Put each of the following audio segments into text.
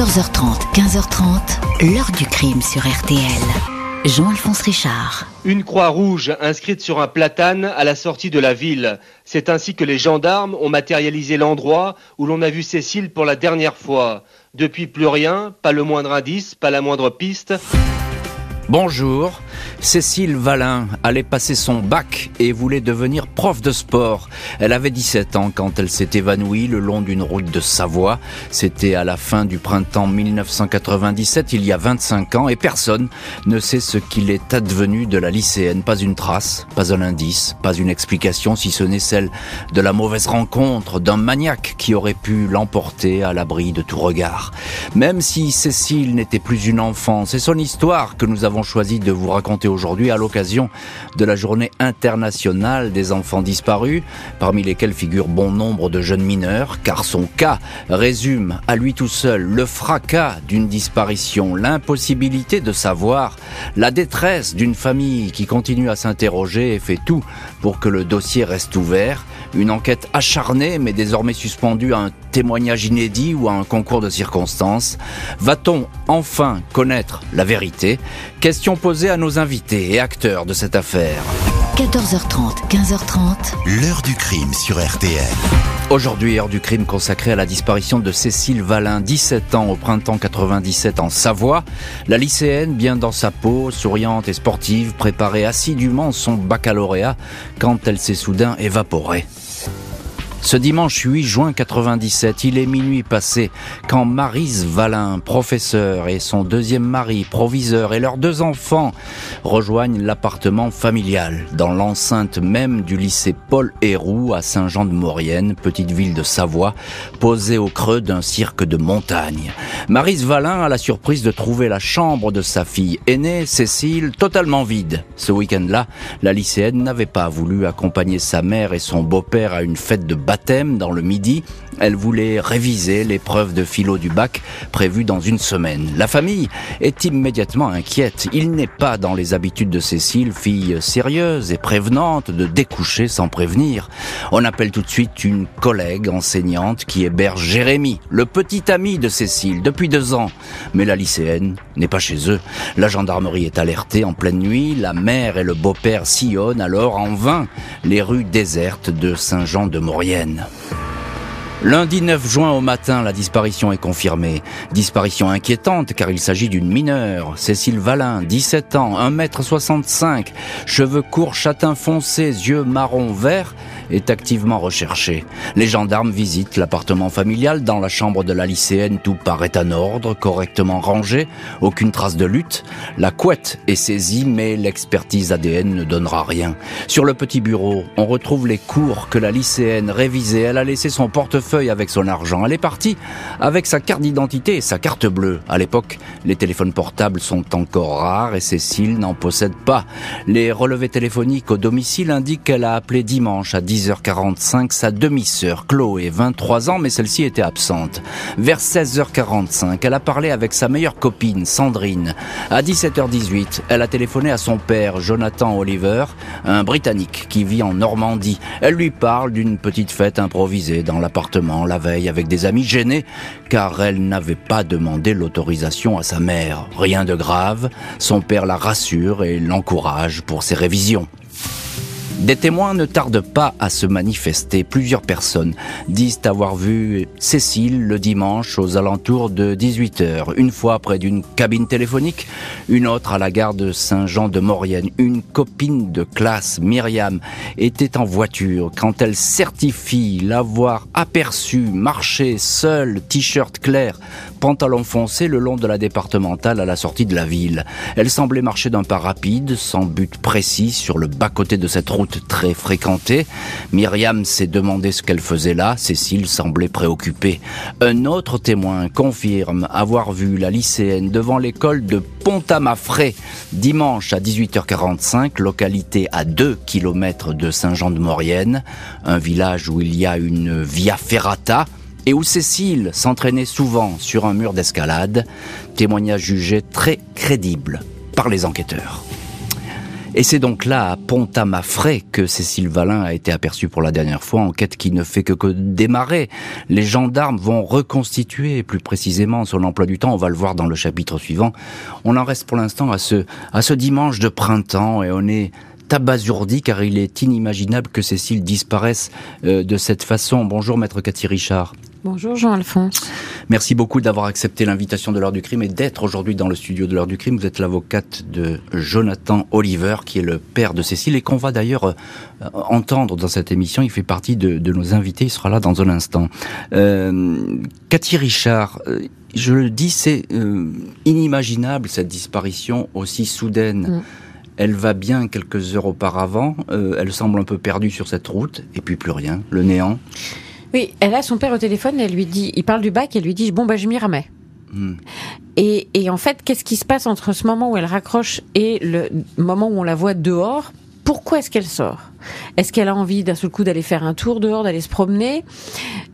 14h30, 15h30, l'heure du crime sur RTL. Jean-Alphonse Richard. Une croix rouge inscrite sur un platane à la sortie de la ville. C'est ainsi que les gendarmes ont matérialisé l'endroit où l'on a vu Cécile pour la dernière fois. Depuis plus rien, pas le moindre indice, pas la moindre piste. Bonjour, Cécile Valin allait passer son bac et voulait devenir prof de sport. Elle avait 17 ans quand elle s'est évanouie le long d'une route de Savoie. C'était à la fin du printemps 1997, il y a 25 ans, et personne ne sait ce qu'il est advenu de la lycéenne. Pas une trace, pas un indice, pas une explication, si ce n'est celle de la mauvaise rencontre d'un maniaque qui aurait pu l'emporter à l'abri de tout regard. Même si Cécile n'était plus une enfant, c'est son histoire que nous avons choisi de vous raconter aujourd'hui à l'occasion de la journée internationale des enfants disparus, parmi lesquels figure bon nombre de jeunes mineurs, car son cas résume à lui tout seul le fracas d'une disparition, l'impossibilité de savoir, la détresse d'une famille qui continue à s'interroger et fait tout pour que le dossier reste ouvert, une enquête acharnée mais désormais suspendue à un témoignage inédit ou à un concours de circonstances. Va-t-on enfin connaître la vérité? Question posée à nos invités et acteurs de cette affaire. 14h30, 15h30. L'heure du crime sur RTL. Aujourd'hui, heure du crime consacrée à la disparition de Cécile Valin, 17 ans au printemps 97 en Savoie. La lycéenne, bien dans sa peau, souriante et sportive, préparait assidûment son baccalauréat quand elle s'est soudain évaporée. Ce dimanche 8 juin 97, il est minuit passé quand Marise Valin, professeur, et son deuxième mari, proviseur, et leurs deux enfants rejoignent l'appartement familial dans l'enceinte même du lycée Paul Héroux à Saint-Jean-de-Maurienne, petite ville de Savoie, posée au creux d'un cirque de montagne. Marise Valin a la surprise de trouver la chambre de sa fille aînée, Cécile, totalement vide. Ce week-end-là, la lycéenne n'avait pas voulu accompagner sa mère et son beau-père à une fête de baptême dans le midi. Elle voulait réviser l'épreuve de philo du bac prévue dans une semaine. La famille est immédiatement inquiète. Il n'est pas dans les habitudes de Cécile, fille sérieuse et prévenante, de découcher sans prévenir. On appelle tout de suite une collègue enseignante qui héberge Jérémy, le petit ami de Cécile, depuis deux ans. Mais la lycéenne n'est pas chez eux. La gendarmerie est alertée en pleine nuit. La mère et le beau-père sillonnent alors en vain les rues désertes de Saint-Jean-de-Maurienne européenne. Lundi 9 juin au matin, la disparition est confirmée. Disparition inquiétante car il s'agit d'une mineure. Cécile Valin, 17 ans, 1m65, cheveux courts châtain foncé, yeux marron vert, est activement recherchée. Les gendarmes visitent l'appartement familial. Dans la chambre de la lycéenne, tout paraît en ordre, correctement rangé, aucune trace de lutte. La couette est saisie, mais l'expertise ADN ne donnera rien. Sur le petit bureau, on retrouve les cours que la lycéenne révisait. Elle a laissé son portefeuille avec son argent. Elle est partie avec sa carte d'identité et sa carte bleue. À l'époque, les téléphones portables sont encore rares et Cécile n'en possède pas. Les relevés téléphoniques au domicile indiquent qu'elle a appelé dimanche à 10 10h45 sa demi-sœur Chloé, 23 ans, mais celle-ci était absente. Vers 16h45, elle a parlé avec sa meilleure copine, Sandrine. À 17h18, elle a téléphoné à son père, Jonathan Oliver, un Britannique qui vit en Normandie. Elle lui parle d'une petite fête improvisée dans l'appartement la veille avec des amis gênés, car elle n'avait pas demandé l'autorisation à sa mère. Rien de grave, son père la rassure et l'encourage pour ses révisions. Des témoins ne tardent pas à se manifester. Plusieurs personnes disent avoir vu Cécile le dimanche aux alentours de 18h. Une fois près d'une cabine téléphonique, une autre à la gare de Saint-Jean-de-Maurienne. Une copine de classe, Myriam, était en voiture quand elle certifie l'avoir aperçu marcher seule, t-shirt clair, pantalon foncé le long de la départementale à la sortie de la ville. Elle semblait marcher d'un pas rapide, sans but précis, sur le bas-côté de cette route très fréquentée. Myriam s'est demandé ce qu'elle faisait là. Cécile semblait préoccupée. Un autre témoin confirme avoir vu la lycéenne devant l'école de Pont-à-Mafré dimanche à 18h45, localité à 2 km de Saint-Jean-de-Maurienne, un village où il y a une via ferrata et où Cécile s'entraînait souvent sur un mur d'escalade, témoignage jugé très crédible par les enquêteurs. Et c'est donc là, à Pont-à-Mafray, que Cécile Valin a été aperçue pour la dernière fois, enquête qui ne fait que, démarrer. Les gendarmes vont reconstituer plus précisément son emploi du temps, on va le voir dans le chapitre suivant. On en reste pour l'instant à ce, à ce dimanche de printemps et on est abasourdi car il est inimaginable que Cécile disparaisse euh, de cette façon. Bonjour maître Cathy Richard. Bonjour Jean-Alphonse. Merci beaucoup d'avoir accepté l'invitation de l'heure du crime et d'être aujourd'hui dans le studio de l'heure du crime. Vous êtes l'avocate de Jonathan Oliver, qui est le père de Cécile et qu'on va d'ailleurs euh, entendre dans cette émission. Il fait partie de, nos invités. Il sera là dans un instant. Euh, Cathy Richard, euh, je le dis, c'est inimaginable cette disparition aussi soudaine. Mm. Elle va bien quelques heures auparavant. elle semble un peu perdue sur cette route et puis plus rien, le néant. Oui, elle a son père au téléphone, elle lui dit, il parle du bac, elle lui dit bon bah je m'y remets. Hmm. Et, et, en fait, qu'est-ce qui se passe entre ce moment où elle raccroche et le moment où on la voit dehors? Pourquoi est-ce qu'elle sort? Est-ce qu'elle a envie d'un seul coup d'aller faire un tour dehors, d'aller se promener?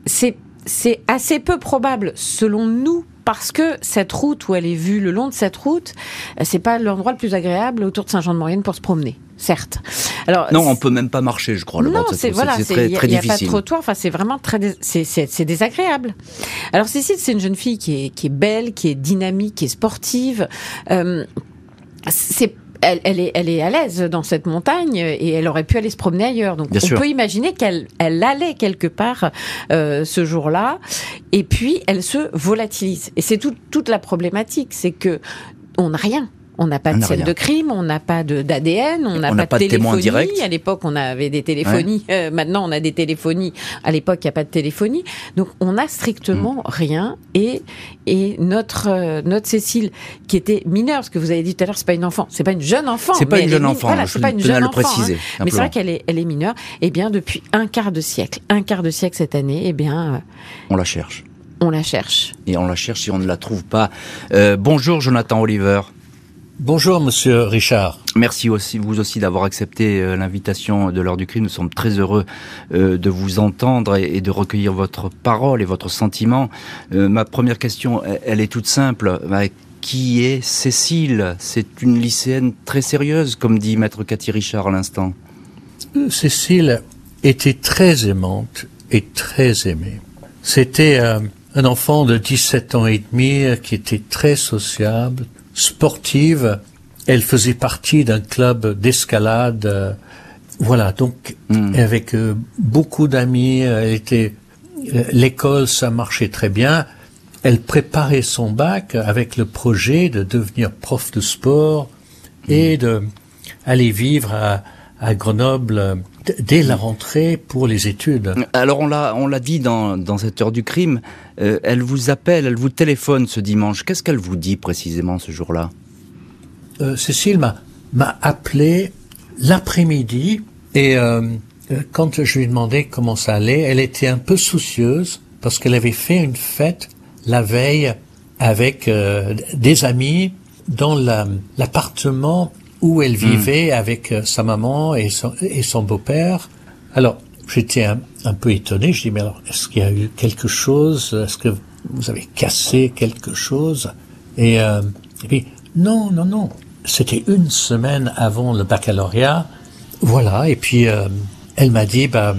C'est c'est assez peu probable, selon nous, parce que cette route où elle est vue, le long de cette route, c'est pas l'endroit le plus agréable autour de Saint-Jean-de-Maurienne pour se promener certes. Alors non, on peut même pas marcher, je crois. Le non, c'est voilà, c'est très. Il n'y a pas de trottoir. Enfin, c'est vraiment très, c'est désagréable. Alors Cécile, c'est une jeune fille qui est qui est belle, qui est dynamique, qui est sportive. Euh, c'est elle, elle, est, elle est à l'aise dans cette montagne et elle aurait pu aller se promener ailleurs. Donc on peut imaginer qu'elle elle allait quelque part euh, ce jour-là et puis elle se volatilise. Et c'est toute la problématique, c'est que on n'a rien. On n'a pas de scène de crime, on n'a pas d'ADN, on n'a pas, de, téléphonie. À l'époque, on avait des téléphonies. Euh, maintenant, on a des téléphonies. À l'époque, il n'y a pas de téléphonie. Donc, on n'a strictement mm. rien. Et, et notre, euh, notre Cécile, qui était mineure, parce que vous avez dit tout à l'heure, c'est pas une enfant, c'est pas une jeune enfant. C'est pas, une jeune enfant. Voilà, c'est pas une jeune enfant. Préciser, hein. Mais c'est vrai qu'elle est, elle est mineure. Et eh bien, depuis un quart de siècle, un quart de siècle cette année, eh bien, euh, on la cherche. On la cherche. Et on la cherche si on ne la trouve pas. bonjour, Jonathan Oliver. Bonjour, monsieur Richard. Merci aussi, vous aussi, d'avoir accepté euh, l'invitation de l'heure du crime. Nous sommes très heureux euh, de vous entendre et de recueillir votre parole et votre sentiment. Euh, ma première question, elle est toute simple. Qui est Cécile? C'est une lycéenne très sérieuse, comme dit maître Cathy Richard à l'instant. Cécile était très aimante et très aimée. C'était un enfant de 17 ans et demi qui était très sociable, sportive. Elle faisait partie d'un club d'escalade. Euh, voilà, donc hmm. avec euh, beaucoup d'amis, elle était euh, l'école, ça marchait très bien. Elle préparait son bac avec le projet de devenir prof de sport et hmm. de aller vivre à, à Grenoble dès la rentrée pour les études. Alors on l'a on l'a dit dans, dans cette heure du crime, euh, elle vous appelle, elle vous téléphone ce dimanche. Qu'est-ce qu'elle vous dit précisément ce jour-là? Euh, Cécile m'a m'a appelé l'après-midi et euh, quand je lui ai demandé comment ça allait, elle était un peu soucieuse parce qu'elle avait fait une fête la veille avec des amis dans l'appartement où elle hmm. vivait avec euh, sa maman et son, et son beau-père. Alors, j'étais un, peu étonné. Je dis, mais alors, est-ce qu'il y a eu quelque chose? Est-ce que vous avez cassé quelque chose? Et, euh, et puis, non, non, non. C'était une semaine avant le baccalauréat. Voilà, et puis euh, elle m'a dit, bah,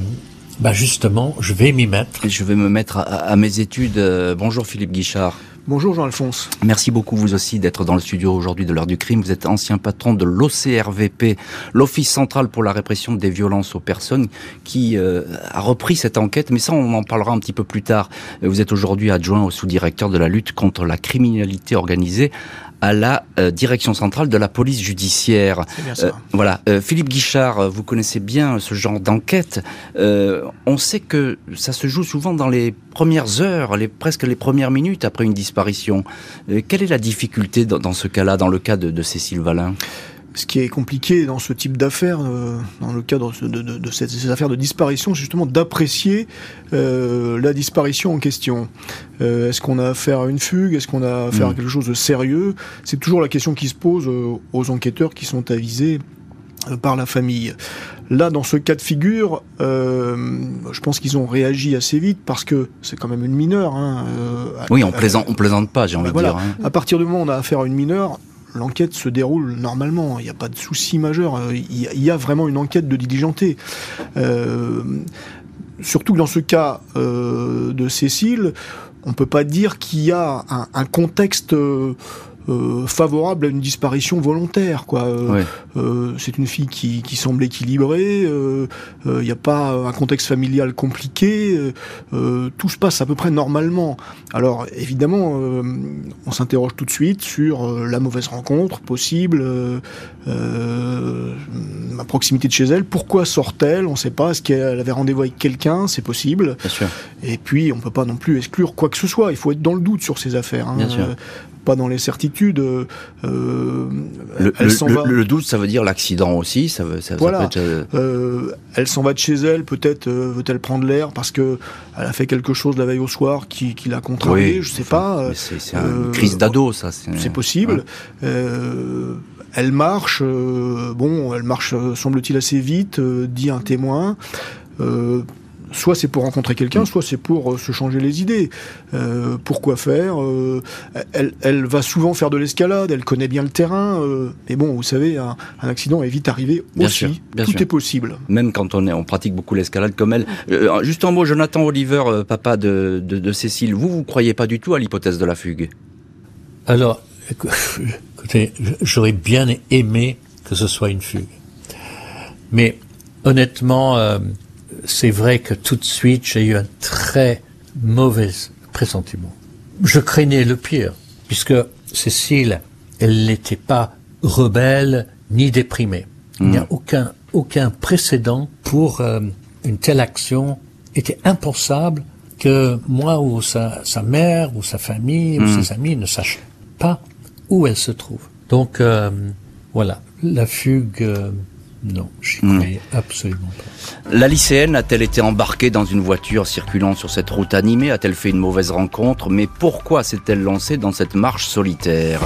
bah justement, je vais m'y mettre. Je vais me mettre à, à mes études. Euh, bonjour Philippe Guichard. Bonjour Jean-Alphonse. Merci beaucoup vous aussi d'être dans le studio aujourd'hui de l'heure du crime. Vous êtes ancien patron de l'OCRVP, l'Office central pour la répression des violences aux personnes, qui euh, a repris cette enquête, mais ça on en parlera un petit peu plus tard. Vous êtes aujourd'hui adjoint au sous-directeur de la lutte contre la criminalité organisée à la euh, direction centrale de la police judiciaire. Bien ça. Euh, voilà, euh, Philippe Guichard, vous connaissez bien ce genre d'enquête. on sait que ça se joue souvent dans les premières heures, les, presque les premières minutes après une disparition. quelle est la difficulté dans, dans ce cas-là, dans le cas de, de Cécile Valin ce qui est compliqué dans ce type d'affaires, euh, dans le cadre de, ces, affaires de disparition, c'est justement d'apprécier euh, la disparition en question. Euh, est-ce qu'on a affaire à une fugue? Est-ce qu'on a affaire à mm. quelque chose de sérieux? C'est toujours la question qui se pose aux enquêteurs qui sont avisés par la famille. Là, dans ce cas de figure, je pense qu'ils ont réagi assez vite parce que c'est quand même une mineure. Hein, oui, on plaisante, on plaisante pas, j'ai envie de dire. Hein. À partir du moment où on a affaire à une mineure, l'enquête se déroule normalement. Il n'y a pas de souci majeur. Il y, a vraiment une enquête de diligenté. surtout que dans ce cas de Cécile, on peut pas dire qu'il y a un, contexte euh, favorable à une disparition volontaire. Quoi. Euh, euh, c'est une fille qui, qui semble équilibrée, il n'y a pas un contexte familial compliqué, tout se passe à peu près normalement. Alors évidemment, on s'interroge tout de suite sur la mauvaise rencontre possible, à proximité de chez elle. Pourquoi sort-elle? On ne sait pas. Est-ce qu'elle avait rendez-vous avec quelqu'un? C'est possible. Et puis, on ne peut pas non plus exclure quoi que ce soit. Il faut être dans le doute sur ces affaires. Hein pas dans les certitudes. Euh, le, le, doute, ça veut dire l'accident aussi. Ça veut, ça, voilà. Euh, euh, elle s'en va de chez elle. Peut-être veut-elle prendre l'air parce que elle a fait quelque chose la veille au soir qui, qui l'a contrarié. je sais pas. C'est une crise d'ado, ça. C'est possible. elle marche. bon, elle marche, semble-t-il, assez vite. dit un témoin soit c'est pour rencontrer quelqu'un, soit c'est pour euh, se changer les idées. Euh, pourquoi faire euh, elle, va souvent faire de l'escalade, elle connaît bien le terrain. mais bon, vous savez, un, accident est vite arrivé aussi. Tout est possible. Même quand on, est, on pratique beaucoup l'escalade comme elle. juste un mot, Jonathan Oliver, papa de, de, Cécile, vous, vous croyez pas du tout à l'hypothèse de la fugue? Alors, écoutez, j'aurais bien aimé que ce soit une fugue. Mais honnêtement, c'est vrai que tout de suite, j'ai eu un très mauvais pressentiment. Je craignais le pire, puisque Cécile, elle n'était pas rebelle ni déprimée. Il n'y a hmm. aucun, aucun précédent pour euh, une telle action. était impensable que moi ou sa, sa mère ou sa famille ou hmm. ses amis ne sachent pas où elle se trouve. Donc euh, voilà, la fugue. Euh, non, j'y croyais absolument pas. La lycéenne a-t-elle été embarquée dans une voiture circulant sur cette route animée? A-t-elle fait une mauvaise rencontre? Mais pourquoi s'est-elle lancée dans cette marche solitaire?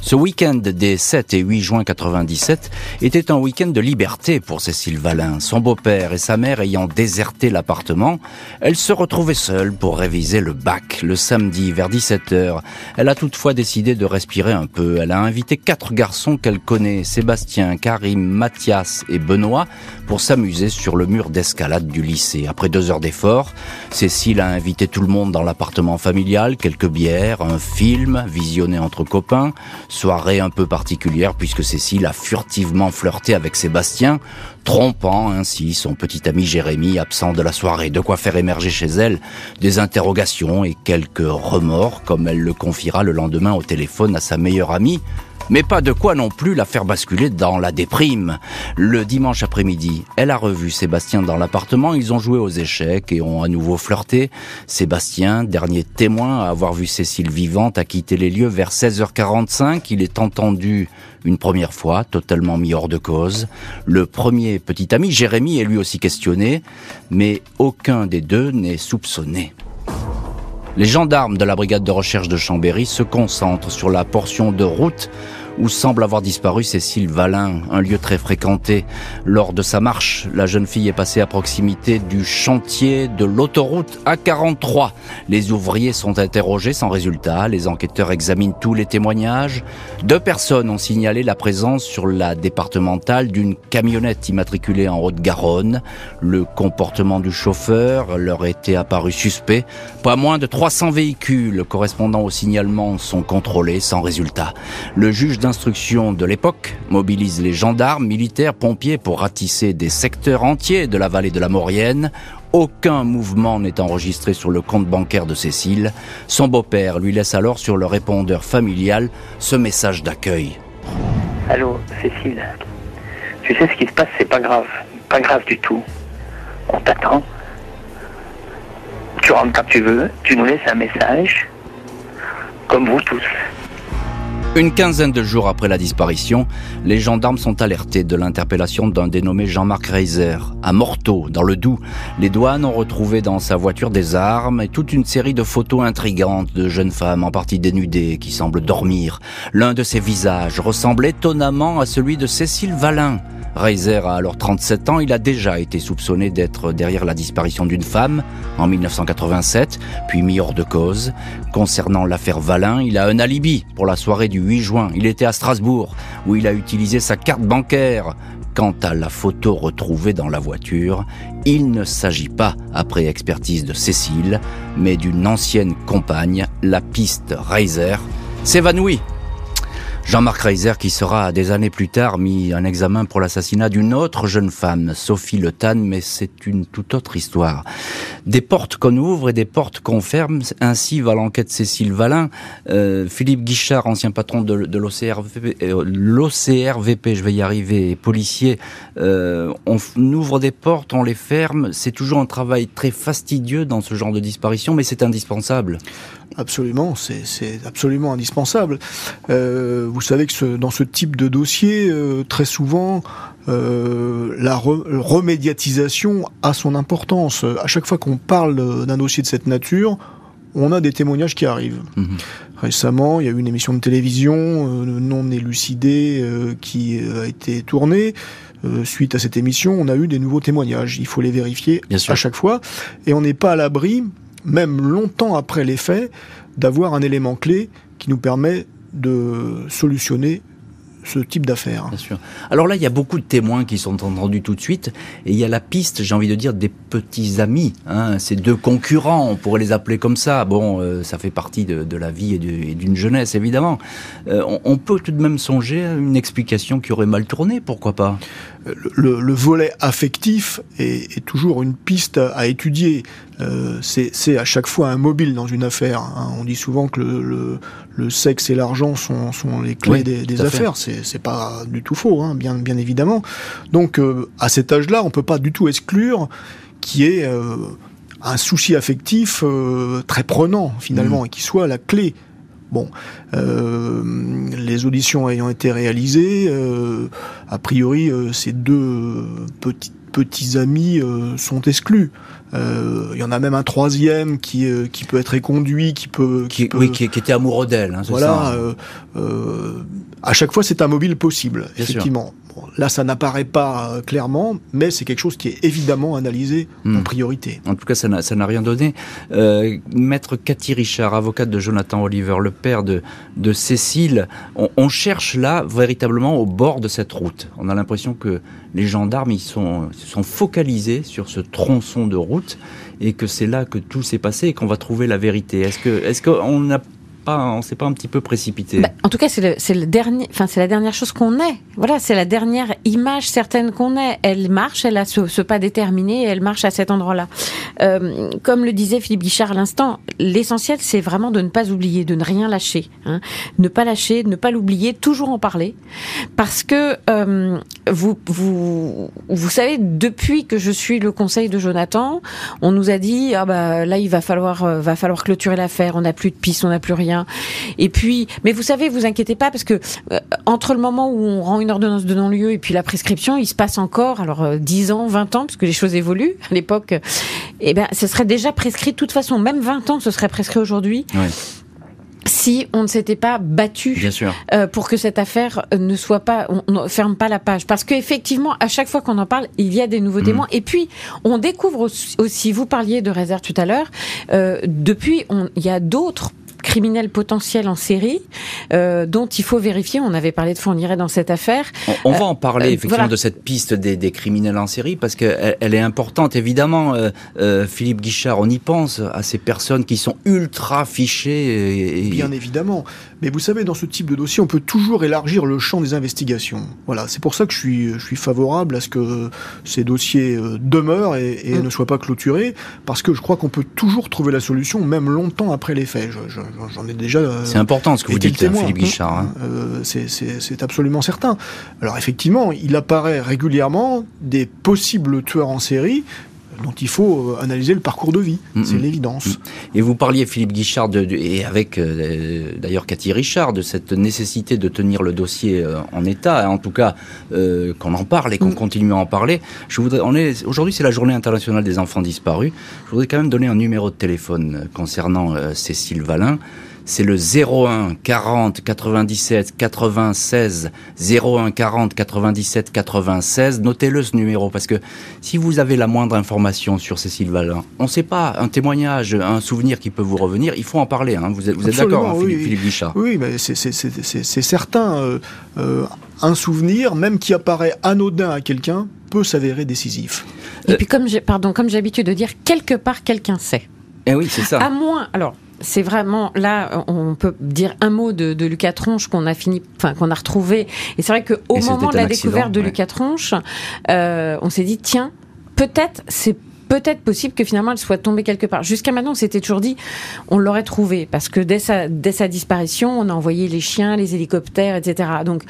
Ce week-end des 7 et 8 juin 97 était un week-end de liberté pour Cécile Valin. Son beau-père et sa mère ayant déserté l'appartement, elle se retrouvait seule pour réviser le bac le samedi vers 17h. Elle a toutefois décidé de respirer un peu. Elle a invité quatre garçons qu'elle connaît, Sébastien, Karim, Mathias et Benoît, pour s'amuser sur le mur d'escalade du lycée. Après deux heures d'effort, Cécile a invité tout le monde dans l'appartement familial, quelques bières, un film visionné entre copains, soirée un peu particulière puisque Cécile a furtivement flirté avec Sébastien, trompant ainsi son petit ami Jérémy absent de la soirée. De quoi faire émerger chez elle des interrogations et quelques remords, comme elle le confiera le lendemain au téléphone à sa meilleure amie, mais pas de quoi non plus la faire basculer dans la déprime. Le dimanche après-midi, elle a revu Sébastien dans l'appartement, ils ont joué aux échecs et ont à nouveau flirté. Sébastien, dernier témoin à avoir vu Cécile vivante, a quitté les lieux vers 16h45. Il est entendu une première fois, totalement mis hors de cause. Le premier petit ami, Jérémy, est lui aussi questionné, mais aucun des deux n'est soupçonné. Les gendarmes de la brigade de recherche de Chambéry se concentrent sur la portion de route où semble avoir disparu Cécile Valin, un lieu très fréquenté. Lors de sa marche, la jeune fille est passée à proximité du chantier de l'autoroute A43. Les ouvriers sont interrogés sans résultat. Les enquêteurs examinent tous les témoignages. Deux personnes ont signalé la présence sur la départementale d'une camionnette immatriculée en Haute-Garonne. Le comportement du chauffeur leur était apparu suspect. Pas moins de 300 véhicules correspondant au signalement sont contrôlés sans résultat. Le juge d'instruction de l'époque mobilise les gendarmes, militaires, pompiers pour ratisser des secteurs entiers de la vallée de la Maurienne. Aucun mouvement n'est enregistré sur le compte bancaire de Cécile. Son beau-père lui laisse alors sur le répondeur familial ce message d'accueil. Allô, Cécile. Tu sais ce qui se passe, c'est pas grave. Pas grave du tout. On t'attend. Tu rentres quand tu veux. Tu nous laisses un message. Comme vous tous. Une quinzaine de jours après la disparition, les gendarmes sont alertés de l'interpellation d'un dénommé Jean-Marc Reiser. À Morteau, dans le Doubs, les douanes ont retrouvé dans sa voiture des armes et toute une série de photos intrigantes de jeunes femmes en partie dénudées qui semblent dormir. L'un de ces visages ressemble étonnamment à celui de Cécile Valin. Reiser a alors 37 ans. Il a déjà été soupçonné d'être derrière la disparition d'une femme en 1987, puis mis hors de cause. Concernant l'affaire Valin, il a un alibi pour la soirée du 8 juin. Il était à Strasbourg, où il a utilisé sa carte bancaire. Quant à la photo retrouvée dans la voiture, il ne s'agit pas, après expertise de Cécile, mais d'une ancienne compagne. La piste Reiser s'évanouit Jean-Marc Reiser qui sera des années plus tard mis en examen pour l'assassinat d'une autre jeune femme, Sophie Le Tan, mais c'est une toute autre histoire. Des portes qu'on ouvre et des portes qu'on ferme, ainsi va l'enquête Cécile Valin. Euh, Philippe Guichard, ancien patron de, de l'OCRVP, euh, je vais y arriver, policier, euh, on ouvre des portes, on les ferme, c'est toujours un travail très fastidieux dans ce genre de disparition, mais c'est indispensable. Absolument, c'est absolument indispensable. Euh, vous savez que dans ce type de dossier, euh, très souvent, euh, la remédiatisation a son importance. À chaque fois qu'on parle d'un dossier de cette nature, on a des témoignages qui arrivent. Mhm. Récemment, il y a eu une émission de télévision non élucidée qui a été tournée. suite à cette émission, on a eu des nouveaux témoignages. Il faut les vérifier à chaque fois. Et on n'est pas à l'abri même longtemps après les faits, d'avoir un élément clé qui nous permet de solutionner ce type d'affaires. Alors là, il y a beaucoup de témoins qui sont entendus tout de suite, et il y a la piste, j'ai envie de dire, des petits amis. Hein. Ces deux concurrents, on pourrait les appeler comme ça. Bon, euh, ça fait partie de, la vie et d'une jeunesse, évidemment. Euh, on, peut tout de même songer à une explication qui aurait mal tourné, pourquoi pas? Le, volet affectif est, toujours une piste à étudier. Euh, c'est à chaque fois un mobile dans une affaire. Hein. On dit souvent que le, sexe et l'argent sont, les clés des, affaires. C'est pas du tout faux, hein, bien, bien évidemment. Donc euh, à cet âge-là, on peut pas du tout exclure qu'il y ait euh, un souci affectif très prenant finalement mmh. et qui soit la clé Bon, euh, les auditions ayant été réalisées, euh, a priori, euh, ces deux petits, petits amis sont exclus. Il y en a même un troisième qui, qui peut être éconduit, qui peut, qui, oui, qui, était amoureux d'elle. Hein, voilà. à chaque fois, c'est un mobile possible, effectivement là, ça n'apparaît pas euh, clairement, mais c'est quelque chose qui est évidemment analysé en hmm. priorité. En tout cas, ça n'a rien donné. Euh, Maître Cathy Richard, avocate de Jonathan Oliver, le père de, de Cécile, on, cherche là véritablement au bord de cette route. On a l'impression que les gendarmes ils sont, sont focalisés sur ce tronçon de route et que c'est là que tout s'est passé et qu'on va trouver la vérité. Est-ce que, qu'on a on s'est pas un petit peu précipité. Bah, en tout cas, c'est le, dernier, enfin c'est la dernière chose qu'on ait. Voilà, c'est la dernière image certaine qu'on ait. Elle marche, elle a ce, pas déterminé, elle marche à cet endroit-là. Euh, comme le disait Philippe Guichard à l'instant, l'essentiel c'est vraiment de ne pas oublier, de ne rien lâcher, hein. ne pas lâcher, ne pas l'oublier, toujours en parler, parce que euh, vous savez depuis que je suis le conseil de Jonathan, on nous a dit ah bah là il va falloir euh, va falloir clôturer l'affaire, on n'a plus de piste, on n'a plus rien. Et puis, mais vous savez, vous inquiétez pas parce que euh, entre le moment où on rend une ordonnance de non-lieu et puis la prescription, il se passe encore alors euh, 10 ans, 20 ans parce que les choses évoluent. À l'époque, eh ben, ce serait déjà prescrit de toute façon. Même 20 ans, ce serait prescrit aujourd'hui. si on ne s'était pas battu euh, pour que cette affaire ne soit pas, on ne ferme pas la page. Parce qu'effectivement, à chaque fois qu'on en parle, il y a des nouveaux mmh. témoins. Et puis, on découvre aussi, vous parliez de réserve tout à l'heure, euh, depuis, il y a d'autres criminels potentiels en série euh, dont il faut vérifier. On avait parlé de Fourniret dans cette affaire. On, va en parler euh, effectivement de cette piste des, criminels en série parce qu'elle elle est importante évidemment. Euh, Philippe Guichard, on y pense à ces personnes qui sont ultra fichées. Et... Bien évidemment. Mais vous savez, dans ce type de dossier, on peut toujours élargir le champ des investigations. Voilà, c'est pour ça que je suis, je suis favorable à ce que ces dossiers demeurent et, mm. ne soient pas clôturés, parce que je crois qu'on peut toujours trouver la solution, même longtemps après les faits. je, j'en ai déjà. Euh, c'est important ce que vous dites, Philippe Guichard. Hein. Euh, c'est absolument certain. Alors effectivement, il apparaît régulièrement des possibles tueurs en série dont il faut euh, analyser le parcours de vie. Mm, c'est mm. l'évidence. Mm. Et vous parliez, Philippe Guichard, et avec d'ailleurs Cathy Richard, de cette nécessité de tenir le dossier en état, hein, en tout cas qu'on en parle et qu'on continue à en parler. Je voudrais, on est aujourd'hui, c'est la Journée internationale des enfants disparus. Je voudrais quand même donner un numéro de téléphone concernant Cécile Valin c'est le 01 40 97 96 01 40 97 96. Notez-le ce numéro parce que si vous avez la moindre information sur Cécile Valin, on ne sait pas, un témoignage, un souvenir qui peut vous revenir, il faut en parler. Hein. Vous êtes, vous êtes d'accord, hein, Philippe, Philippe Guichard? Oui, mais c'est certain. Euh, euh, un souvenir, même qui apparaît anodin à quelqu'un, peut s'avérer décisif. Et puis comme j'ai, pardon, comme j'ai l'habitude de dire, quelque part quelqu'un sait. Eh oui, c'est ça. À moins, alors c'est vraiment là, on peut dire un mot de, Lucas Tronche qu'on a fini, enfin qu'on a retrouvé. Et c'est vrai qu'au moment de la découverte de Lucas Tronche, euh, on s'est dit tiens, peut-être c'est peut-être possible que finalement elle soit tombée quelque part. Jusqu'à maintenant, on s'était toujours dit, on l'aurait trouvée parce que dès sa, dès sa disparition, on a envoyé les chiens, les hélicoptères, etc. Donc,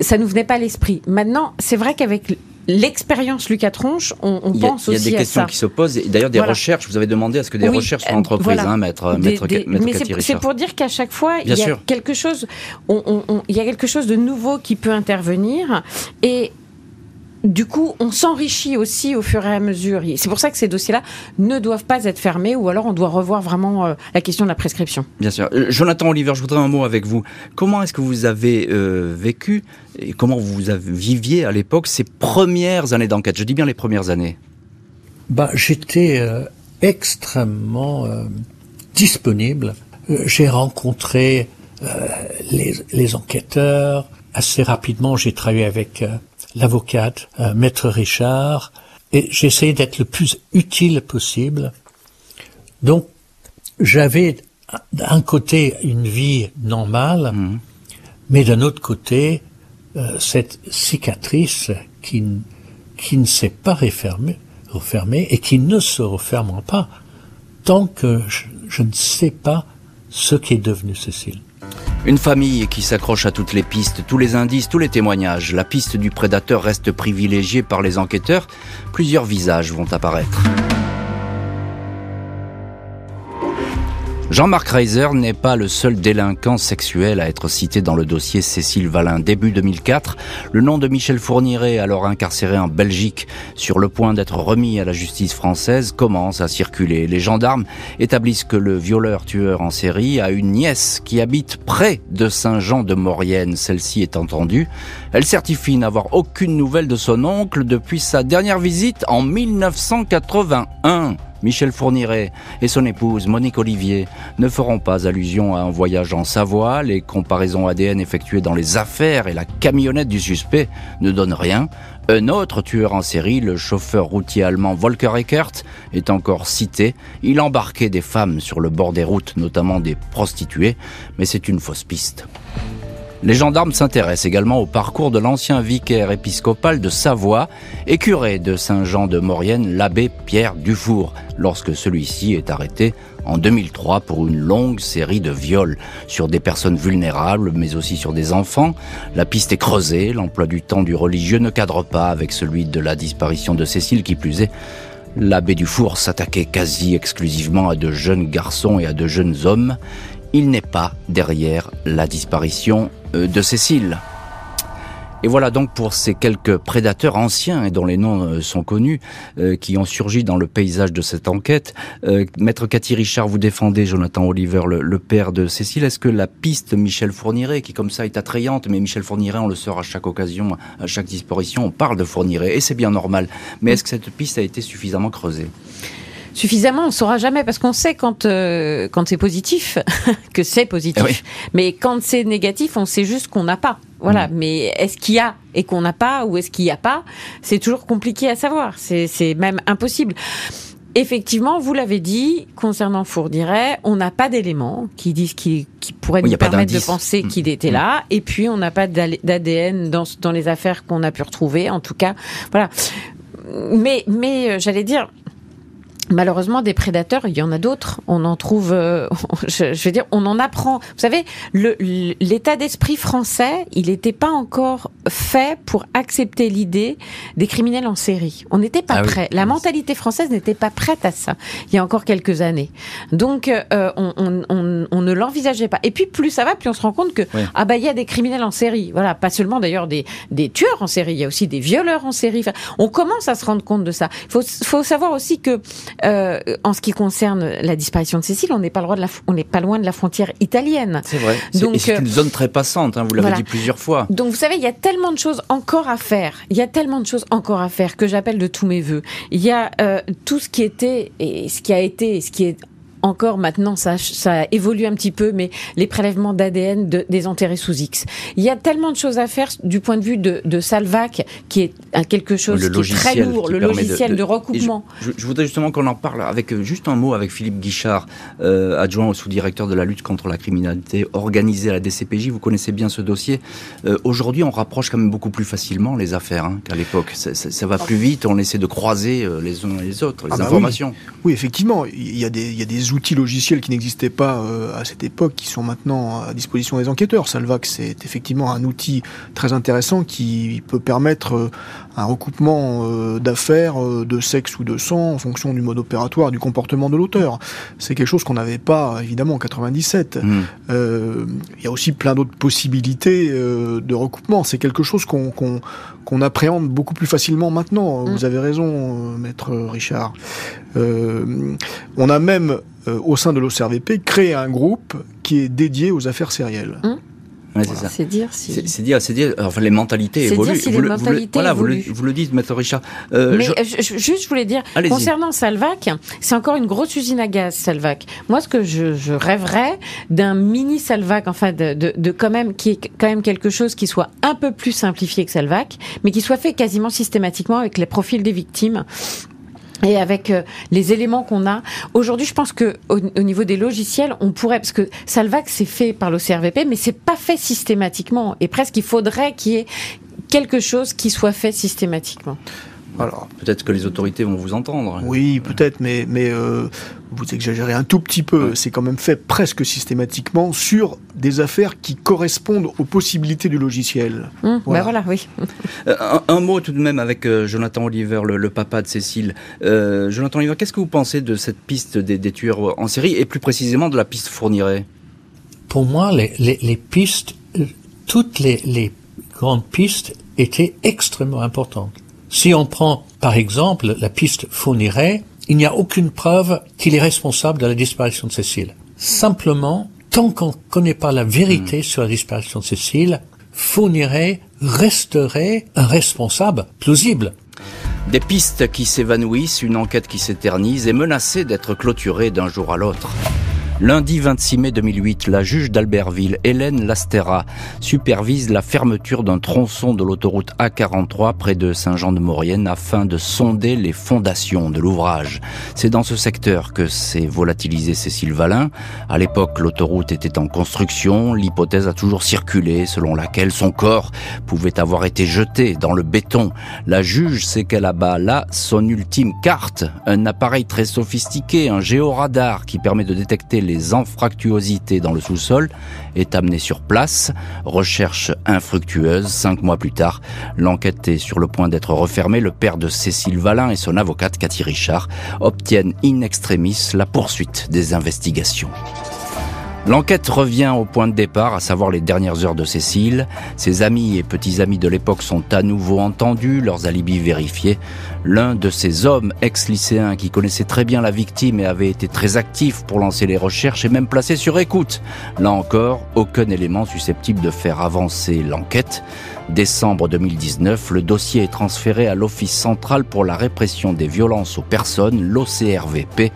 ça nous venait pas à l'esprit. Maintenant, c'est vrai qu'avec l'expérience Lucas Tronche, on, on pense aussi à ça. Il y a des questions qui se posent, et d'ailleurs des recherches, vous avez demandé à ce que des recherches soient entreprises, hein, maître, maître, Mais c'est pour dire qu'à chaque fois, il y a quelque chose, on, on, il y a quelque chose de nouveau qui peut intervenir, et du coup, on s'enrichit aussi au fur et à mesure. C'est pour ça que ces dossiers-là ne doivent pas être fermés, ou alors on doit revoir vraiment euh, la question de la prescription. Bien sûr. Euh, Jonathan Oliver, je voudrais un mot avec vous. Comment est-ce que vous avez euh, vécu et comment vous avez, viviez à l'époque ces premières années d'enquête? Je dis bien les premières années. Bah, j'étais extrêmement disponible. j'ai rencontré les, les, enquêteurs. Assez rapidement, j'ai travaillé avec l'avocate, euh, maître Richard, et j'essayais d'être le plus utile possible. Donc, j'avais d'un côté une vie normale, mmh. mais d'un autre côté, euh, cette cicatrice qui, qui ne s'est pas refermée, refermée et qui ne se refermera pas tant que je, je ne sais pas ce qu'est devenu Cécile. Une famille qui s'accroche à toutes les pistes, tous les indices, tous les témoignages. La piste du prédateur reste privilégiée par les enquêteurs. Plusieurs visages vont apparaître. Jean-Marc Reiser n'est pas le seul délinquant sexuel à être cité dans le dossier Cécile Valin. Début 2004, le nom de Michel Fourniret, alors incarcéré en Belgique, sur le point d'être remis à la justice française, commence à circuler. Les gendarmes établissent que le violeur-tueur en série a une nièce qui habite près de Saint-Jean-de-Maurienne. Celle-ci est entendue. Elle certifie n'avoir aucune nouvelle de son oncle depuis sa dernière visite en 1981. Michel Fourniret et son épouse Monique Olivier ne feront pas allusion à un voyage en Savoie. Les comparaisons ADN effectuées dans les affaires et la camionnette du suspect ne donnent rien. Un autre tueur en série, le chauffeur routier allemand Volker Eckert, est encore cité. Il embarquait des femmes sur le bord des routes, notamment des prostituées, mais c'est une fausse piste. Les gendarmes s'intéressent également au parcours de l'ancien vicaire épiscopal de Savoie et curé de Saint-Jean de Maurienne, l'abbé Pierre Dufour, lorsque celui-ci est arrêté en 2003 pour une longue série de viols sur des personnes vulnérables, mais aussi sur des enfants. La piste est creusée, l'emploi du temps du religieux ne cadre pas avec celui de la disparition de Cécile qui plus est. L'abbé Dufour s'attaquait quasi exclusivement à de jeunes garçons et à de jeunes hommes il n'est pas derrière la disparition de Cécile. Et voilà donc pour ces quelques prédateurs anciens et dont les noms euh, sont connus, euh, qui ont surgi dans le paysage de cette enquête. Maître Cathy Richard, vous défendez Jonathan Oliver, le, père de Cécile. Est-ce que la piste Michel Fourniret, qui comme ça est attrayante, mais Michel Fourniret, on le sort à chaque occasion, à chaque disparition, on parle de Fourniret, et c'est bien normal. Mais est-ce que cette piste a été suffisamment creusée? Suffisamment, on saura jamais parce qu'on sait quand euh, quand c'est positif que c'est positif, mais quand c'est négatif, on sait juste qu'on n'a pas. Voilà, mm. mais est-ce qu'il y a et qu'on n'a pas ou est-ce qu'il n'y a pas C'est toujours compliqué à savoir. C'est même impossible. Effectivement, vous l'avez dit, concernant Fourniret, on n'a pas d'éléments qui disent qui, qui pourraient nous permettre de penser mm. qu'il était là. Et puis, on n'a pas d'ADN dans, dans les affaires qu'on a pu retrouver. En tout cas, voilà. Mais, mais euh, j'allais dire, Malheureusement, des prédateurs, il y en a d'autres. On en trouve, euh, je, je, veux dire, on en apprend. Vous savez, l'état d'esprit français, il n'était pas encore fait pour accepter l'idée des criminels en série. On n'était pas ah prêt. La mentalité française n'était pas prête à ça il y a encore quelques années. Donc, euh, on, on, on, on, ne l'envisageait pas. Et puis, plus ça va, plus on se rend compte que ah bah il y a des criminels en série. Voilà, pas seulement d'ailleurs des, des tueurs en série, il y a aussi des violeurs en série. Enfin, on commence à se rendre compte de ça. Il faut, faut savoir aussi que euh, en ce qui concerne la disparition de Cécile, on n'est pas, pas loin de la frontière italienne. C'est vrai. Donc c'est une zone très passante. Hein, vous l'avez dit plusieurs fois. Donc vous savez, il y a tellement de choses encore à faire. Il y a tellement de choses encore à faire que j'appelle de tous mes voeux. Il y a tout ce qui était et ce qui a été et ce qui est encore maintenant, ça, ça évolue un petit peu, mais les prélèvements d'ADN de, des enterrés sous X. Il y a tellement de choses à faire du point de vue de, de Salvac, qui est quelque chose qui est très lourd, le logiciel de, recoupement. Je, voudrais justement qu'on en parle avec euh, juste un mot avec Philippe Guichard, euh, adjoint au sous-directeur de la lutte contre la criminalité organisée à la DCPJ. Vous connaissez bien ce dossier. Euh, aujourd'hui, on rapproche quand même beaucoup plus facilement les affaires hein, qu'à l'époque. Ça, ça, va plus vite, on essaie de croiser les uns et les autres, les ah bah informations. Oui. effectivement, il y a des, il y a des outils logiciels qui n'existaient pas euh, à cette époque, qui sont maintenant à disposition des enquêteurs. Salvax, c'est effectivement un outil très intéressant qui peut permettre euh, un recoupement euh, d'affaires de sexe ou de sang en fonction du mode opératoire, du comportement de l'auteur. C'est quelque chose qu'on n'avait pas évidemment en 97. Hmm. Il y a aussi plein d'autres possibilités de recoupement. C'est quelque chose qu'on appréhende beaucoup plus facilement maintenant. Hmm. Vous avez raison, maître Richard. on a même euh, au sein de l'OCRVP, créer un groupe qui est dédié aux affaires sérielles. C'est dire si. C'est dire, c'est dire. Enfin, les mentalités évoluent. Dire si vous, les mentalités voilà, vous le, vous le, dites, Maître Richard. Euh, Mais je... juste, je voulais dire, concernant Salvac, c'est encore une grosse usine à gaz, Salvac. Moi, ce que je, je rêverais d'un mini Salvac, enfin, de, de, de, quand même, qui est quand même quelque chose qui soit un peu plus simplifié que Salvac, mais qui soit fait quasiment systématiquement avec les profils des victimes et avec euh, les éléments qu'on a aujourd'hui, je pense que au, niveau des logiciels, on pourrait parce que Salvac c'est fait par l'OCRVP, mais c'est pas fait systématiquement. Et presque il faudrait qu'il y ait quelque chose qui soit fait systématiquement. Alors, peut-être que les autorités vont vous entendre. Oui, peut-être, mais, mais euh, vous exagérez un tout petit peu. C'est quand même fait presque systématiquement sur des affaires qui correspondent aux possibilités du logiciel. Hum, ben voilà. oui. Euh, un, mot tout de même avec euh, Jonathan Oliver, le, papa de Cécile. Jonathan Oliver, qu'est-ce que vous pensez de cette piste des, tueurs en série et plus précisément de la piste Fourniret Pour moi, les, les, pistes, toutes les, les grandes pistes étaient extrêmement importantes. Si on prend, par exemple, la piste Fourniret, il n'y a aucune preuve qu'il est responsable de la disparition de Cécile. Simplement, tant qu'on ne connaît pas la vérité hmm. sur la disparition de Cécile, Fourniret resterait un responsable plausible. Des pistes qui s'évanouissent, une enquête qui s'éternise et menacée d'être clôturée d'un jour à l'autre. Lundi 26 mai 2008, la juge d'Albertville, Hélène Lastera, supervise la fermeture d'un tronçon de l'autoroute A43 près de Saint-Jean-de-Maurienne afin de sonder les fondations de l'ouvrage. C'est dans ce secteur que s'est volatilisé Cécile Valin. À l'époque, l'autoroute était en construction. L'hypothèse a toujours circulé selon laquelle son corps pouvait avoir été jeté dans le béton. La juge sait qu'elle abat là son ultime carte, un appareil très sophistiqué, un géoradar qui permet de détecter les anfractuosités dans le sous-sol, est amené sur place. Recherche infructueuse. Cinq mois plus tard, l'enquête est sur le point d'être refermée. Le père de Cécile Valin et son avocate Cathy Richard obtiennent in extremis la poursuite des investigations. L'enquête revient au point de départ, à savoir les dernières heures de Cécile. Ses amis et petits-amis de l'époque sont à nouveau entendus, leurs alibis vérifiés. L'un de ces hommes ex-lycéens qui connaissait très bien la victime et avait été très actif pour lancer les recherches est même placé sur écoute. Là encore, aucun élément susceptible de faire avancer l'enquête. Décembre 2019, le dossier est transféré à l'Office central pour la répression des violences aux personnes, l'OCRVP,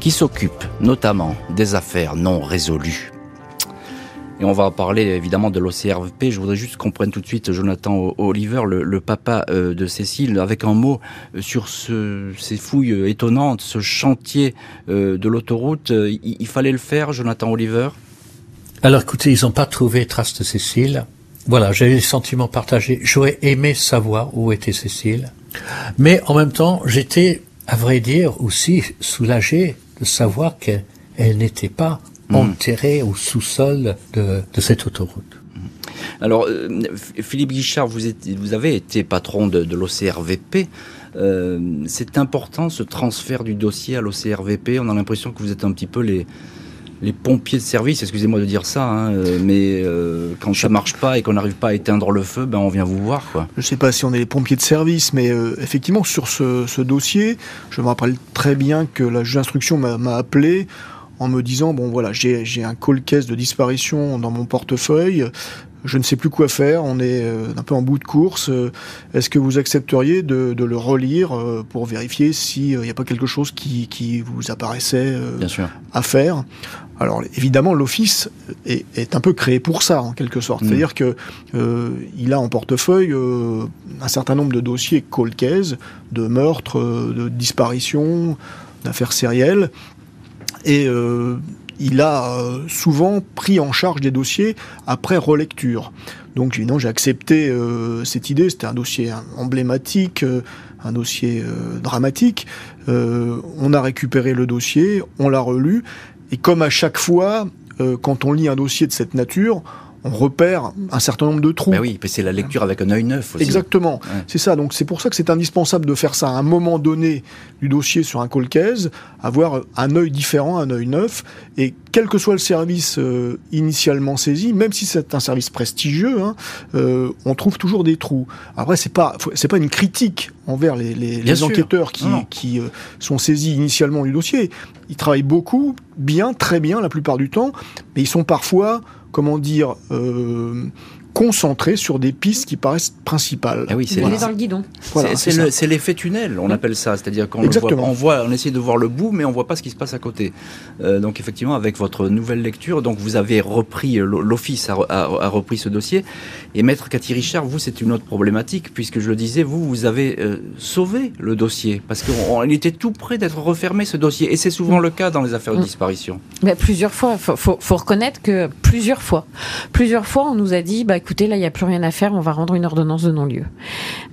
qui s'occupe notamment des affaires non résolues. Et on va parler évidemment de l'OCRVP. Je voudrais juste qu'on prenne tout de suite Jonathan Oliver, le, papa euh, de Cécile, avec un mot euh, sur ces fouilles étonnantes, ce chantier euh, de l'autoroute. Il, fallait le faire, Jonathan Oliver? Alors écoutez, ils n'ont pas trouvé trace de Cécile. Voilà, j'ai le sentiment partagé. J'aurais aimé savoir où était Cécile. Mais en même temps, j'étais, à vrai dire, aussi soulagé de savoir qu'elle n'était pas hmm. enterrée au sous-sol de, cette autoroute. Hmm. Alors, euh, Philippe Guichard, vous, vous, avez été patron de, l'OCRVP. Euh, c'est important ce transfert du dossier à l'OCRVP. On a l'impression que vous êtes un petit peu les, les pompiers de service, excusez-moi de dire ça, hein, euh, mais euh, quand ça marche pas et qu'on n'arrive pas à éteindre le feu, ben on vient vous voir. Quoi. Je ne sais pas si on est les pompiers de service, mais euh, effectivement sur ce, dossier, je me rappelle très bien que la juge d'instruction m'a appelé en me disant bon voilà j'ai un call case de disparition dans mon portefeuille je ne sais plus quoi faire, on est euh, un peu en bout de course. Euh, est-ce que vous accepteriez de, le relire euh, pour vérifier s'il n'y a pas quelque chose qui, vous apparaissait à faire? Alors évidemment, l'office est, un peu créé pour ça, en quelque sorte. Mm. C'est-à-dire que il a en portefeuille un certain nombre de dossiers cold case, de meurtres, de disparitions, d'affaires sérielles, et il a euh, souvent pris en charge des dossiers après relecture. Donc évidemment, j'ai accepté euh, cette idée. C'était un dossier emblématique, euh, un dossier dramatique. on a récupéré le dossier, on l'a relu, et comme à chaque fois, quand on lit un dossier de cette nature, on repère un certain nombre de trous. Ben oui, c'est la lecture avec un œil neuf aussi. Exactement, c'est ça. Donc c'est pour ça que c'est indispensable de faire ça à un moment donné du dossier sur un call case, avoir un œil différent, un œil neuf, et quel que soit le service euh, initialement saisi, même si c'est un service prestigieux, hein, euh, on trouve toujours des trous. Après, c'est pas c'est pas une critique envers les, les, enquêteurs qui, qui euh, sont saisis initialement du dossier. Ils travaillent beaucoup, bien, très bien la plupart du temps, mais ils sont parfois comment dire, euh, concentré sur des pistes qui paraissent principales. Ah oui, c'est dans le guidon. c'est l'effet tunnel, on appelle ça. C'est-à-dire qu'on on voit, on essaie de voir le bout, mais on voit pas ce qui se passe à côté. Euh, donc effectivement, avec votre nouvelle lecture, donc vous avez repris l'office a, repris ce dossier. Et maître Cathy Richard, vous c'est une autre problématique puisque je le disais, vous vous avez euh, sauvé le dossier parce qu'il était tout près d'être refermé ce dossier. Et c'est souvent le cas dans les affaires de disparition. Mais plusieurs fois, faut, faut, reconnaître que plusieurs fois, plusieurs fois, on nous a dit, bah écoutez, là, il n'y a plus rien à faire, on va rendre une ordonnance de non-lieu.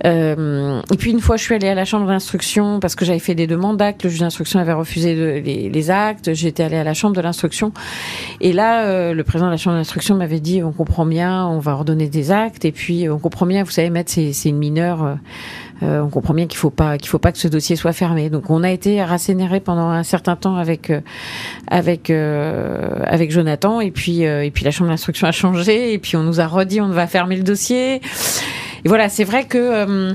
Euh, et puis, une fois, je suis allée à la chambre d'instruction parce que j'avais fait des demandes d'actes, le juge d'instruction avait refusé les, actes, j'étais allée à la chambre de l'instruction. Et là, euh, le président de la chambre d'instruction m'avait dit, on comprend bien, on va ordonner des actes, et puis on comprend bien, vous savez, mettre c'est une mineure. Euh, on comprend bien qu'il faut pas qu'il faut pas que ce dossier soit fermé. Donc on a été rassénéré pendant un certain temps avec avec avec Jonathan et puis et puis la chambre d'instruction a changé et puis on nous a redit on va fermer le dossier. Et voilà, c'est vrai que euh,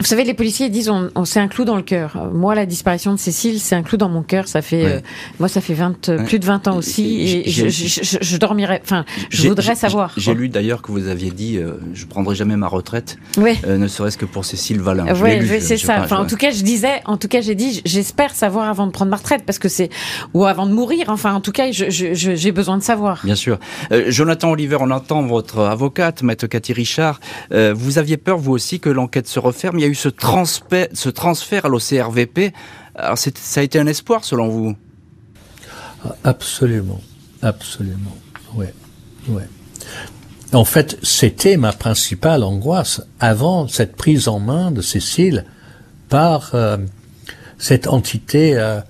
vous savez, les policiers disent on, on c'est un clou dans le cœur. Moi, la disparition de Cécile, c'est un clou dans mon cœur. Ça fait, euh, moi, ça fait 20, plus de 20 ans aussi, et je, je, je, dormirais. Enfin, je voudrais savoir. J'ai lu d'ailleurs que vous aviez dit, euh, je prendrai jamais ma retraite, oui. euh, ne serait-ce que pour Cécile Valin. Oui, c'est ça. enfin, en tout cas, je disais, en tout cas, j'ai dit, j'espère savoir avant de prendre ma retraite, parce que c'est ou avant de mourir. Enfin, en tout cas, j'ai besoin de savoir. Bien sûr. Euh, Jonathan Oliver, on entend votre avocate, maître Cathy Richard. vous aviez peur, vous aussi, que l'enquête se referme? Il y a ce transfert, à l'OCRVP. Ça a été un espoir selon vous? Absolument, absolument, ouais, ouais. En fait, c'était ma principale angoisse avant cette prise en main de Cécile par euh, cette entité euh,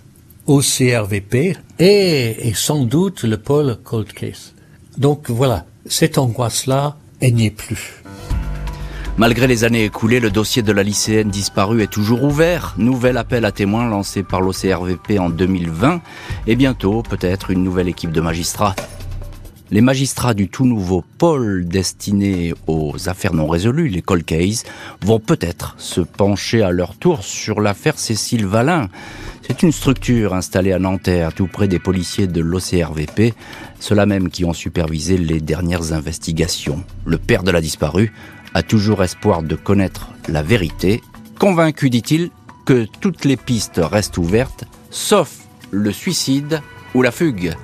OCRVP et, et, sans doute le pôle Cold Case. Donc voilà, cette angoisse-là, elle n'y est plus. Malgré les années écoulées, le dossier de la lycéenne disparue est toujours ouvert. Nouvel appel à témoins lancé par l'OCRVP en 2020 et bientôt peut-être une nouvelle équipe de magistrats. Les magistrats du tout nouveau pôle destiné aux affaires non résolues, les cold cases, vont peut-être se pencher à leur tour sur l'affaire Cécile Valin. C'est une structure installée à Nanterre, tout près des policiers de l'OCRVP, ceux-là même qui ont supervisé les dernières investigations. Le père de la disparue a toujours espoir de connaître la vérité, convaincu, dit-il, que toutes les pistes restent ouvertes, sauf le suicide ou la fugue.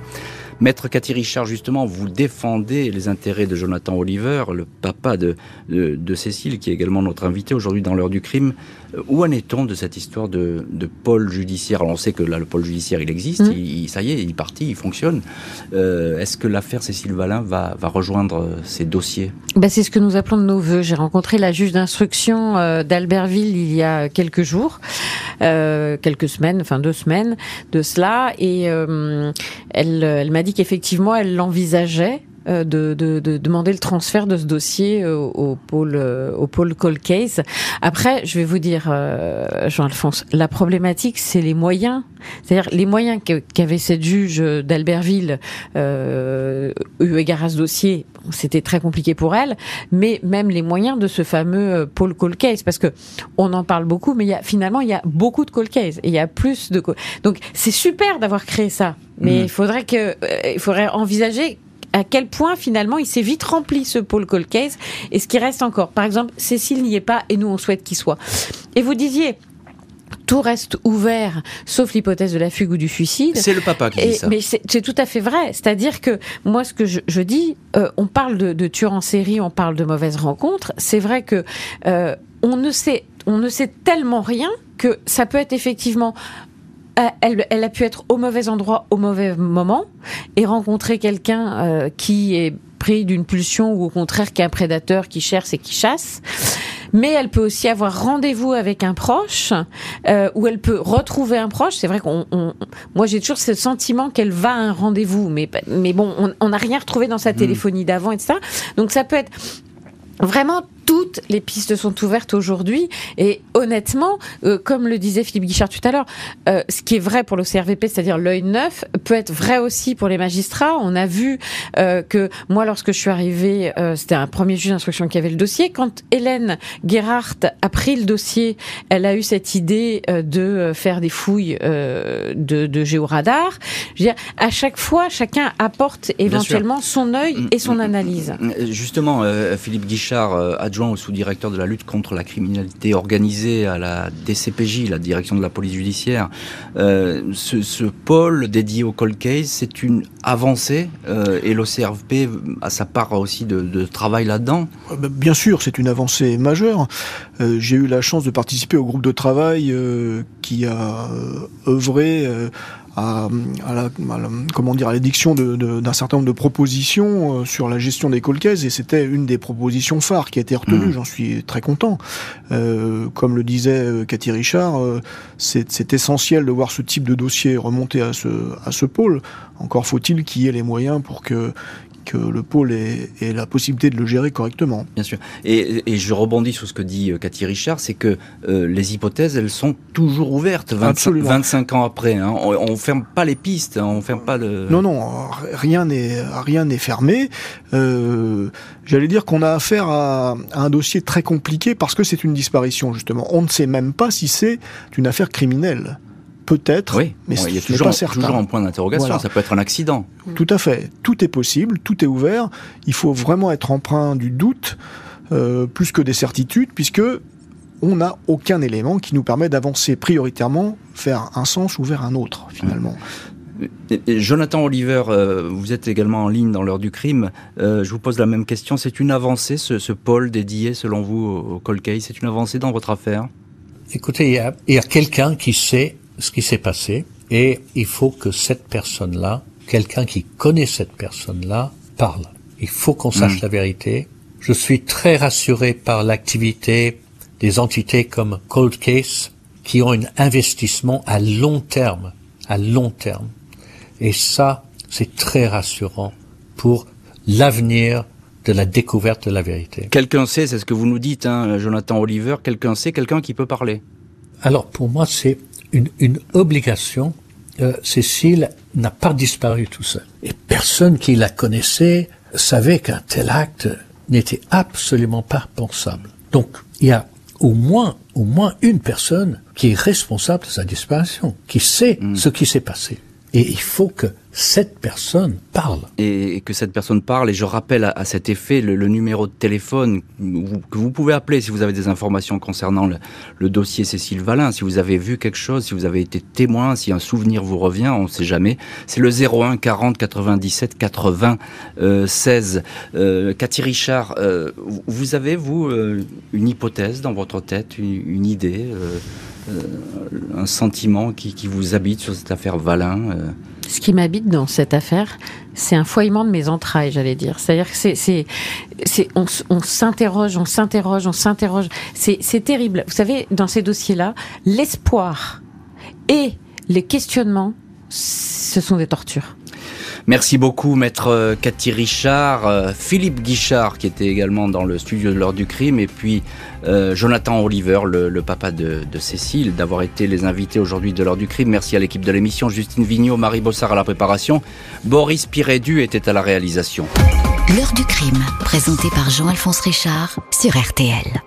Maître Cathy Richard, justement, vous défendez les intérêts de Jonathan Oliver, le papa de, de, Cécile, qui est également notre invité aujourd'hui dans l'heure du crime. Euh, où en est-on de cette histoire de, de pôle judiciaire? Alors on sait que là, le pôle judiciaire, il existe, mm. il, ça y est, il est parti, il fonctionne. Euh, est-ce que l'affaire Cécile Valin va, va rejoindre ces dossiers? Ben, C'est ce que nous appelons de nos voeux. J'ai rencontré la juge d'instruction euh, d'Albertville il y a quelques jours, quelques semaines, enfin deux semaines de cela, et elle, elle m'a dit qu'effectivement, elle l'envisageait de, de, de, demander le transfert de ce dossier au, au pôle au pôle Cold Case. Après, je vais vous dire, Jean-Alphonse, la problématique, c'est les moyens, c'est-à-dire les moyens qu'avait cette juge d'Albertville euh, eu égard à ce dossier. C'était très compliqué pour elle, mais même les moyens de ce fameux pôle Cold Case, parce que on en parle beaucoup, mais il y a, finalement il y a beaucoup de Cold Case et il y a plus de donc c'est super d'avoir créé ça, mais mm. il faudrait que euh, il faudrait envisager à quel point finalement il s'est vite rempli ce pôle cold case et ce qui reste encore. Par exemple, Cécile n'y est pas et nous on souhaite qu'il soit. Et vous disiez, tout reste ouvert, sauf l'hypothèse de la fugue ou du suicide. C'est le papa qui dit ça. Mais c'est tout à fait vrai. C'est-à-dire que moi, ce que je, je dis, euh, on parle de, de tueurs en série, on parle de mauvaises rencontres. C'est vrai que euh, on ne sait, on ne sait tellement rien que ça peut être effectivement elle, elle, a pu être au mauvais endroit au mauvais moment et rencontrer quelqu'un euh, qui est pris d'une pulsion ou au contraire qui est un prédateur qui cherche et qui chasse. Mais elle peut aussi avoir rendez-vous avec un proche euh, ou elle peut retrouver un proche. C'est vrai qu'on, on, moi j'ai toujours ce sentiment qu'elle va à un rendez-vous, mais mais bon, on n'a rien retrouvé dans sa mmh. téléphonie d'avant et ça. Donc ça peut être vraiment toutes les pistes sont ouvertes aujourd'hui. Et honnêtement, euh, comme le disait Philippe Guichard tout à l'heure, euh, ce qui est vrai pour le CRVP, c'est-à-dire l'œil neuf, peut être vrai aussi pour les magistrats. On a vu euh, que moi, lorsque je suis arrivée, c'était un premier juge d'instruction qui avait le dossier. Quand Hélène Gerhardt a pris le dossier, elle a eu cette idée de faire des fouilles de, de géoradar. Je veux dire, à chaque fois, chacun apporte éventuellement son œil et son analyse. Justement, Philippe Guichard, adjoint au sous-directeur de la lutte contre la criminalité organisée à la DCPJ, la direction de la police judiciaire. Euh, ce, pôle dédié au cold case, c'est une avancée euh, et l'OCRP a sa part aussi de, travail là-dedans bah, Bien sûr, c'est une avancée majeure. Euh, j'ai eu la chance de participer au groupe de travail qui a œuvré à, la, comment dire à l'édiction d'un certain nombre de propositions euh, sur la gestion des colcaises et c'était une des propositions phares qui a été retenue. Mmh. J'en suis très content. Euh, comme le disait euh, Cathy Richard, euh, c'est essentiel de voir ce type de dossier remonter à ce, à ce pôle. Encore faut-il qu'il y ait les moyens pour que que le pôle ait, la possibilité de le gérer correctement. Bien sûr. Et, je rebondis sur ce que dit euh, Cathy Richard, c'est que euh, les hypothèses, elles sont toujours ouvertes 25, ans après. Hein. On, ne ferme pas les pistes, hein. on ferme pas le. Non, non, rien n'est rien n'est fermé. Euh, j'allais dire qu'on a affaire à, à, un dossier très compliqué parce que c'est une disparition justement. On ne sait même pas si c'est une affaire criminelle peut-être, mais il y a toujours, pas certain. toujours un point d'interrogation. Ça peut être un accident. Tout à fait. Tout est possible, tout est ouvert. Il faut vraiment être empreint du doute euh, plus que des certitudes, puisque on n'a aucun élément qui nous permet d'avancer prioritairement vers un sens ou vers un autre, finalement. Jonathan Oliver, euh, vous êtes également en ligne dans l'heure du crime. Euh, je vous pose la même question. C'est une avancée, ce, pôle dédié, selon vous, au, cold case? C'est une avancée dans votre affaire? Écoutez, il y a quelqu'un qui sait ce qui s'est passé et il faut que cette personne-là, quelqu'un qui connaît cette personne-là, parle. Il faut qu'on sache hmm. la vérité. Je suis très rassuré par l'activité des entités comme Cold Case qui ont un investissement à long terme, à long terme. Et ça, c'est très rassurant pour l'avenir de la découverte de la vérité. Quelqu'un sait, c'est ce que vous nous dites, hein, Jonathan Oliver, quelqu'un sait, quelqu'un qui peut parler. Alors pour moi, c'est une, une obligation. Euh, Cécile n'a pas disparu tout seul. Et personne qui la connaissait savait qu'un tel acte n'était absolument pas pensable. Donc, il y a au moins, au moins une personne qui est responsable de sa disparition, qui sait mm. ce qui s'est passé. Et il faut que cette personne parle. Et que cette personne parle, et je rappelle à, cet effet le, numéro de téléphone que vous pouvez appeler si vous avez des informations concernant le, dossier Cécile Valin, si vous avez vu quelque chose, si vous avez été témoin, si un souvenir vous revient, on ne sait jamais. C'est le 01 40 97 80 16. Cathy Richard, euh, vous avez, vous, euh, une hypothèse dans votre tête, une, idée, euh, un sentiment qui, qui, vous habite sur cette affaire Valin ce qui m'habite dans cette affaire, c'est un foyement de mes entrailles, j'allais dire. C'est-à-dire que c'est, c'est, c'est, on, on s'interroge, on s'interroge, on s'interroge. C'est, c'est terrible. Vous savez, dans ces dossiers-là, l'espoir et les questionnements, ce sont des tortures. Merci beaucoup, maître Cathy Richard, Philippe Guichard, qui était également dans le studio de l'heure du crime, et puis Jonathan Oliver, le, papa de, Cécile, d'avoir été les invités aujourd'hui de l'heure du crime. Merci à l'équipe de l'émission, Justine Vignot, Marie Bossard à la préparation, Boris Pirédu était à la réalisation. L'heure du crime, présenté par Jean-Alphonse Richard sur RTL.